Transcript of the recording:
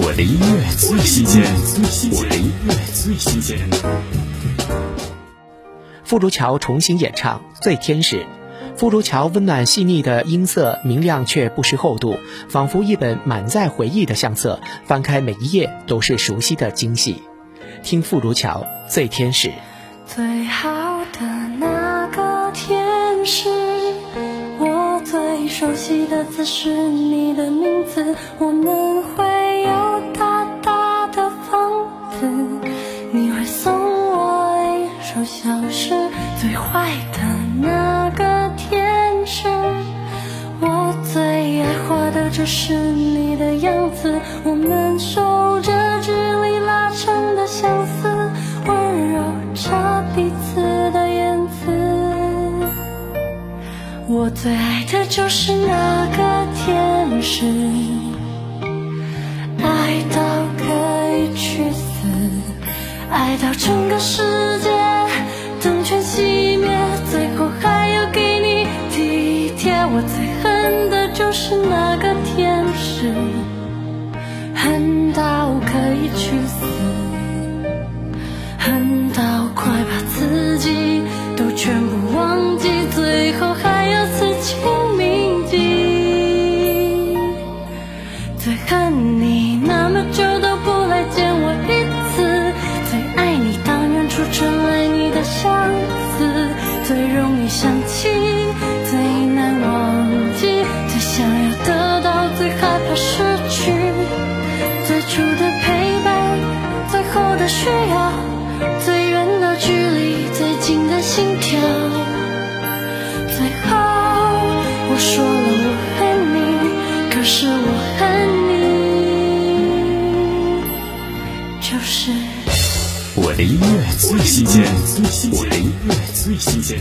我的音乐最新鲜，我的音乐最新鲜。傅如桥重新演唱《最天使》，傅如桥温暖细腻的音色，明亮却不失厚度，仿佛一本满载回忆的相册，翻开每一页都是熟悉的惊喜。听傅如桥《最天使》。最好的那个天使，我最熟悉的字是你的名字，我们会首小诗。最坏的那个天使，我最爱画的就是你的样子，我们守着距离拉长的相思，温柔着彼此的言辞。我最爱的就是那个天使，爱到可以去死，爱到整个世界是那个天使，恨到可以去死，恨到快把自己都全部忘记，最后还要刺青铭记。最恨你那么久都不来见我一次，最爱你当远处传来你的相思，最容易想起，初的陪伴，最后的需要，最远的距离，最近的心跳。最后我说了我恨你，可是我恨你，就是。我的音乐最新鲜，我的音乐最新鲜。